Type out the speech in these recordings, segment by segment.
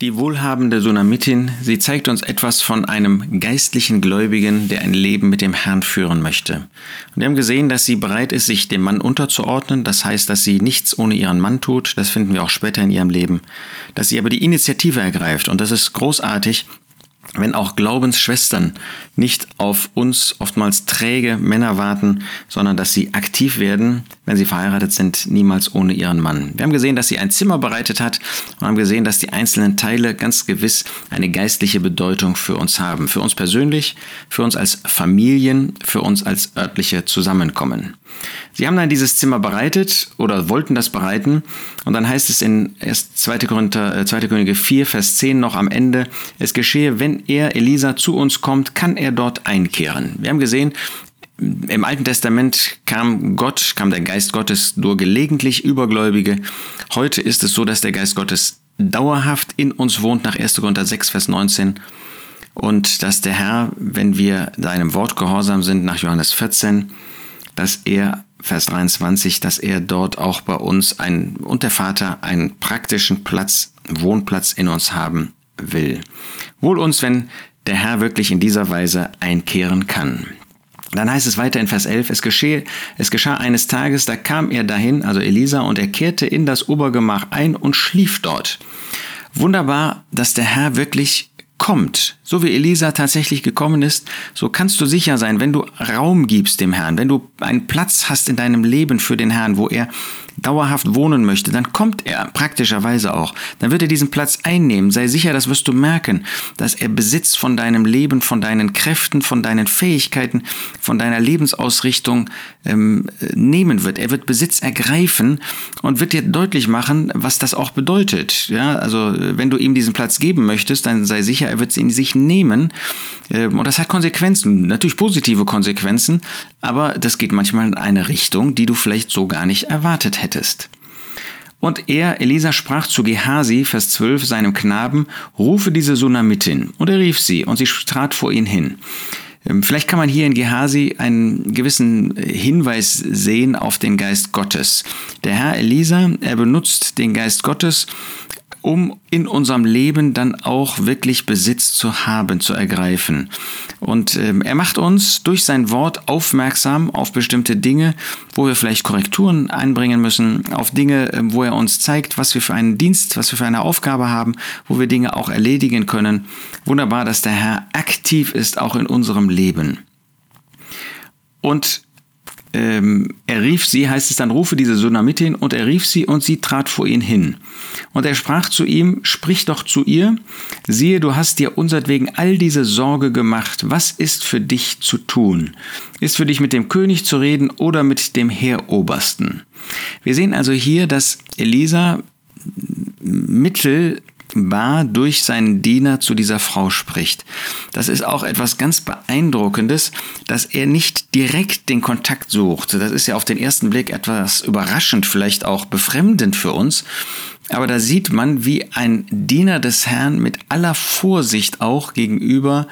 Die wohlhabende Sunamitin, sie zeigt uns etwas von einem geistlichen Gläubigen, der ein Leben mit dem Herrn führen möchte. Und wir haben gesehen, dass sie bereit ist, sich dem Mann unterzuordnen. Das heißt, dass sie nichts ohne ihren Mann tut. Das finden wir auch später in ihrem Leben. Dass sie aber die Initiative ergreift. Und das ist großartig, wenn auch Glaubensschwestern nicht auf uns oftmals träge Männer warten, sondern dass sie aktiv werden, wenn sie verheiratet sind, niemals ohne ihren Mann. Wir haben gesehen, dass sie ein Zimmer bereitet hat und haben gesehen, dass die einzelnen Teile ganz gewiss eine geistliche Bedeutung für uns haben. Für uns persönlich, für uns als Familien, für uns als örtliche Zusammenkommen. Sie haben dann dieses Zimmer bereitet oder wollten das bereiten und dann heißt es in 2. Korinther, 2. Äh, Könige 4, Vers 10 noch am Ende, es geschehe, wenn er, Elisa, zu uns kommt, kann er dort einkehren. Wir haben gesehen, im Alten Testament kam Gott, kam der Geist Gottes nur gelegentlich über Gläubige. Heute ist es so, dass der Geist Gottes dauerhaft in uns wohnt, nach 1. Korinther 6, Vers 19. Und dass der Herr, wenn wir seinem Wort gehorsam sind, nach Johannes 14, dass er, Vers 23, dass er dort auch bei uns ein, und der Vater einen praktischen Platz, Wohnplatz in uns haben will. Wohl uns, wenn der Herr wirklich in dieser Weise einkehren kann. Dann heißt es weiter in Vers 11, es, geschehe, es geschah eines Tages, da kam er dahin, also Elisa, und er kehrte in das Obergemach ein und schlief dort. Wunderbar, dass der Herr wirklich kommt, so wie Elisa tatsächlich gekommen ist, so kannst du sicher sein, wenn du Raum gibst dem Herrn, wenn du einen Platz hast in deinem Leben für den Herrn, wo er dauerhaft wohnen möchte, dann kommt er praktischerweise auch. Dann wird er diesen Platz einnehmen. Sei sicher, das wirst du merken, dass er Besitz von deinem Leben, von deinen Kräften, von deinen Fähigkeiten, von deiner Lebensausrichtung ähm, nehmen wird. Er wird Besitz ergreifen und wird dir deutlich machen, was das auch bedeutet. Ja, also wenn du ihm diesen Platz geben möchtest, dann sei sicher, er wird es in sich nehmen. Ähm, und das hat Konsequenzen, natürlich positive Konsequenzen, aber das geht manchmal in eine Richtung, die du vielleicht so gar nicht erwartet hättest. Und er, Elisa, sprach zu Gehasi, Vers 12, seinem Knaben, rufe diese Sunamitin. Und er rief sie, und sie trat vor ihn hin. Ähm, vielleicht kann man hier in Gehasi einen gewissen Hinweis sehen auf den Geist Gottes. Der Herr Elisa, er benutzt den Geist Gottes, um in unserem Leben dann auch wirklich Besitz zu haben, zu ergreifen. Und ähm, er macht uns durch sein Wort aufmerksam auf bestimmte Dinge, wo wir vielleicht Korrekturen einbringen müssen, auf Dinge, äh, wo er uns zeigt, was wir für einen Dienst, was wir für eine Aufgabe haben, wo wir Dinge auch erledigen können. Wunderbar, dass der Herr aktiv ist, auch in unserem Leben. Und ähm, er rief sie, heißt es dann, rufe diese Sunamitin, und er rief sie, und sie trat vor ihn hin. Und er sprach zu ihm, sprich doch zu ihr, siehe, du hast dir unsertwegen all diese Sorge gemacht, was ist für dich zu tun? Ist für dich mit dem König zu reden oder mit dem Heerobersten? Wir sehen also hier, dass Elisa Mittel Bar durch seinen Diener zu dieser Frau spricht. Das ist auch etwas ganz Beeindruckendes, dass er nicht direkt den Kontakt sucht. Das ist ja auf den ersten Blick etwas überraschend, vielleicht auch befremdend für uns. Aber da sieht man, wie ein Diener des Herrn mit aller Vorsicht auch gegenüber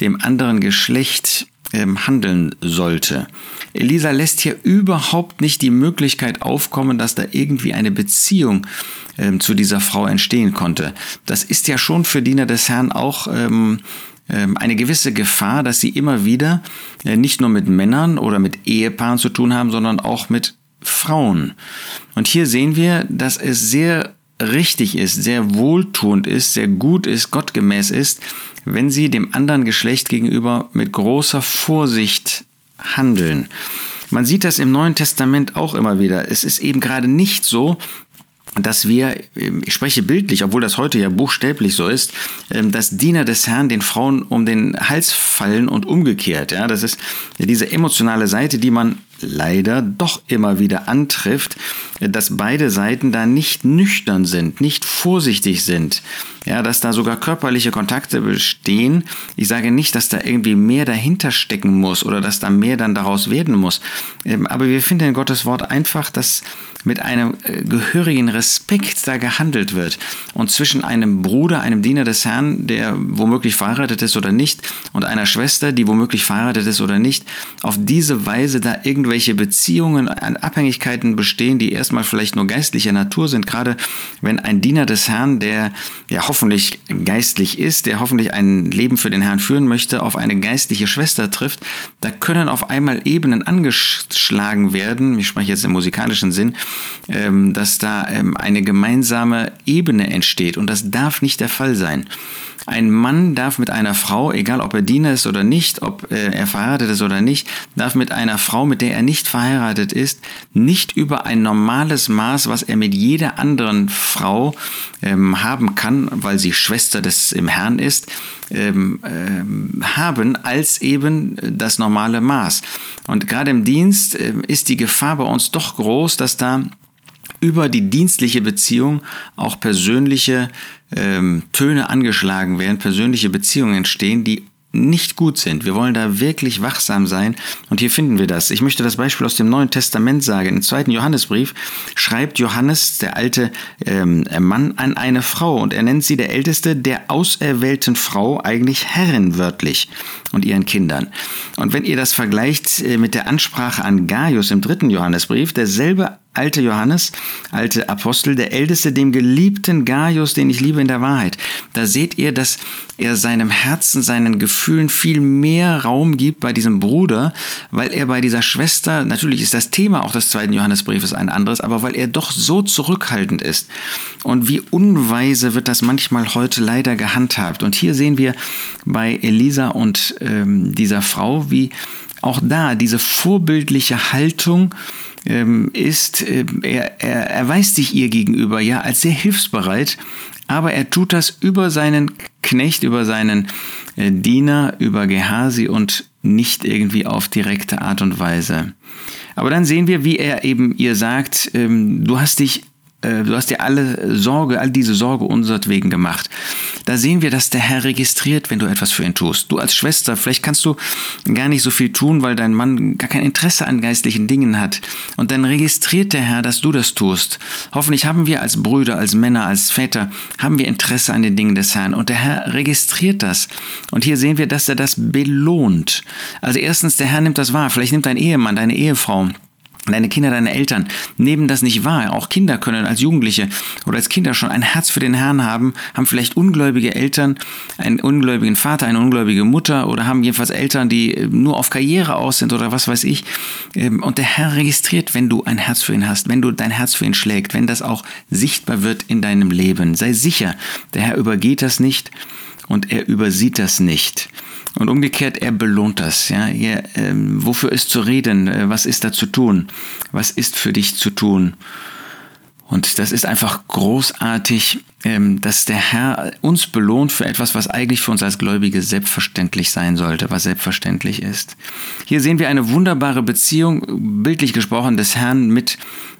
dem anderen Geschlecht handeln sollte. Elisa lässt hier überhaupt nicht die Möglichkeit aufkommen, dass da irgendwie eine Beziehung ähm, zu dieser Frau entstehen konnte. Das ist ja schon für Diener des Herrn auch ähm, ähm, eine gewisse Gefahr, dass sie immer wieder äh, nicht nur mit Männern oder mit Ehepaaren zu tun haben, sondern auch mit Frauen. Und hier sehen wir, dass es sehr richtig ist, sehr wohltuend ist, sehr gut ist, gottgemäß ist, wenn sie dem anderen Geschlecht gegenüber mit großer Vorsicht handeln. Man sieht das im Neuen Testament auch immer wieder. Es ist eben gerade nicht so, dass wir, ich spreche bildlich, obwohl das heute ja buchstäblich so ist, ähm, dass Diener des Herrn den Frauen um den Hals fallen und umgekehrt. Ja, das ist diese emotionale Seite, die man leider doch immer wieder antrifft, dass beide Seiten da nicht nüchtern sind, nicht vorsichtig sind. Ja, dass da sogar körperliche Kontakte bestehen. Ich sage nicht, dass da irgendwie mehr dahinter stecken muss oder dass da mehr dann daraus werden muss. Ähm, aber wir finden in Gottes Wort einfach, dass mit einem äh, gehörigen Respekt da gehandelt wird. Und zwischen einem Bruder, einem Diener des Herrn, der womöglich verheiratet ist oder nicht, und einer Schwester, die womöglich verheiratet ist oder nicht, auf diese Weise da irgendwo irgendwelche Beziehungen, Abhängigkeiten bestehen, die erstmal vielleicht nur geistlicher Natur sind, gerade wenn ein Diener des Herrn, der ja hoffentlich geistlich ist, der hoffentlich ein Leben für den Herrn führen möchte, auf eine geistliche Schwester trifft, da können auf einmal Ebenen angeschlagen werden, ich spreche jetzt im musikalischen Sinn, ähm, dass da ähm, eine gemeinsame Ebene entsteht und das darf nicht der Fall sein. Ein Mann darf mit einer Frau, egal ob er Diener ist oder nicht, ob äh, er verheiratet ist oder nicht, darf mit einer Frau, mit der er nicht verheiratet ist, nicht über ein normales Maß, was er mit jeder anderen Frau ähm, haben kann, weil sie Schwester des im Herrn ist, ähm, ähm, haben als eben das normale Maß. Und gerade im Dienst äh, ist die Gefahr bei uns doch groß, dass da über die dienstliche Beziehung auch persönliche ähm, Töne angeschlagen werden, persönliche Beziehungen entstehen, die nicht gut sind. Wir wollen da wirklich wachsam sein und hier finden wir das. Ich möchte das Beispiel aus dem Neuen Testament sagen. Im zweiten Johannesbrief schreibt Johannes, der alte ähm, Mann, an eine Frau und er nennt sie der Älteste der auserwählten Frau, eigentlich Herrin wörtlich und ihren Kindern. Und wenn ihr das vergleicht äh, mit der Ansprache an Gaius im dritten Johannesbrief, derselbe alte Johannes, alte Apostel, der Älteste, dem geliebten Gaius, den ich liebe in der Wahrheit. Da seht ihr, dass er seinem Herzen, seinen Gefühlen viel mehr Raum gibt bei diesem Bruder, weil er bei dieser Schwester, natürlich ist das Thema auch des zweiten Johannesbriefes ein anderes, aber weil er doch so zurückhaltend ist. Und wie unweise wird das manchmal heute leider gehandhabt. Und hier sehen wir bei Elisa und ähm, dieser Frau, wie auch da diese vorbildliche Haltung ähm, ist, äh, er, er erweist sich ihr gegenüber ja als sehr hilfsbereit, aber er tut das über seinen Knecht, über seinen äh, Diener, über Gehasi und nicht irgendwie auf direkte Art und Weise. Aber dann sehen wir, wie er eben ihr sagt, ähm, du hast dich du hast dir alle Sorge, all diese Sorge unsertwegen gemacht. Da sehen wir, dass der Herr registriert, wenn du etwas für ihn tust. Du als Schwester, vielleicht kannst du gar nicht so viel tun, weil dein Mann gar kein Interesse an geistlichen Dingen hat. Und dann registriert der Herr, dass du das tust. Hoffentlich haben wir als Brüder, als Männer, als Väter, haben wir Interesse an den Dingen des Herrn. Und der Herr registriert das. Und hier sehen wir, dass er das belohnt. Also erstens, der Herr nimmt das wahr. Vielleicht nimmt dein Ehemann, deine Ehefrau deine Kinder, deine Eltern nehmen das nicht wahr. Auch Kinder können als Jugendliche oder als Kinder schon ein Herz für den Herrn haben, haben vielleicht ungläubige Eltern, einen ungläubigen Vater, eine ungläubige Mutter oder haben jedenfalls Eltern, die äh, nur auf Karriere aus sind oder was weiß ich. Ähm, und der Herr registriert, wenn du ein Herz für ihn hast, wenn du dein Herz für ihn schlägt, wenn das auch sichtbar wird in deinem Leben. Sei sicher, der Herr übergeht das nicht und er übersieht das nicht. Und umgekehrt, er belohnt das. Ja? Er, ähm, wofür ist zu reden? Äh, was ist da zu tun? Was ist für dich zu tun? Und das ist einfach großartig, dass der Herr uns belohnt für etwas, was eigentlich für uns als Gläubige selbstverständlich sein sollte, was selbstverständlich ist. Hier sehen wir eine wunderbare Beziehung, bildlich gesprochen, des Herrn mit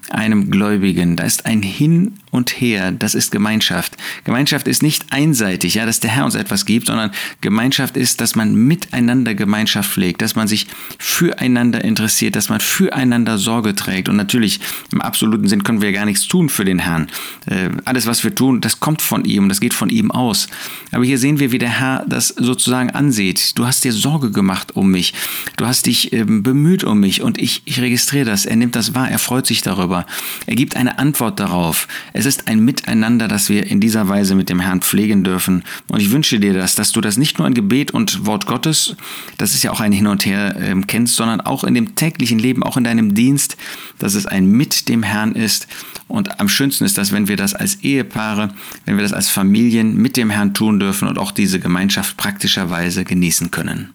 einem Gläubigen. Da ist ein Hin und Her, das ist Gemeinschaft. Gemeinschaft ist nicht einseitig, ja, dass der Herr uns etwas gibt, sondern Gemeinschaft ist, dass man miteinander Gemeinschaft pflegt, dass man sich füreinander interessiert, dass man füreinander Sorge trägt. Und natürlich, im absoluten Sinn können wir gar nichts tun für den Herrn. Äh, alles, was wir tun, das kommt von ihm, das geht von ihm aus. Aber hier sehen wir, wie der Herr das sozusagen ansieht. Du hast dir Sorge gemacht um mich. Du hast dich ähm, bemüht um mich und ich, ich registriere das. Er nimmt das wahr, er freut sich darüber. Er gibt eine Antwort darauf. Es ist ein Miteinander, das wir in dieser Weise mit dem Herrn pflegen dürfen. Und ich wünsche dir das, dass du das nicht nur in Gebet und Wort Gottes, das ist ja auch ein Hin und Her, äh, kennst, sondern auch in dem täglichen Leben, auch in deinem Dienst, dass es ein Mit dem Herrn ist. Und am schönsten ist das, wenn wir das als Ehepaare, wenn wir das als Familien mit dem Herrn tun dürfen und auch diese Gemeinschaft praktischerweise genießen können.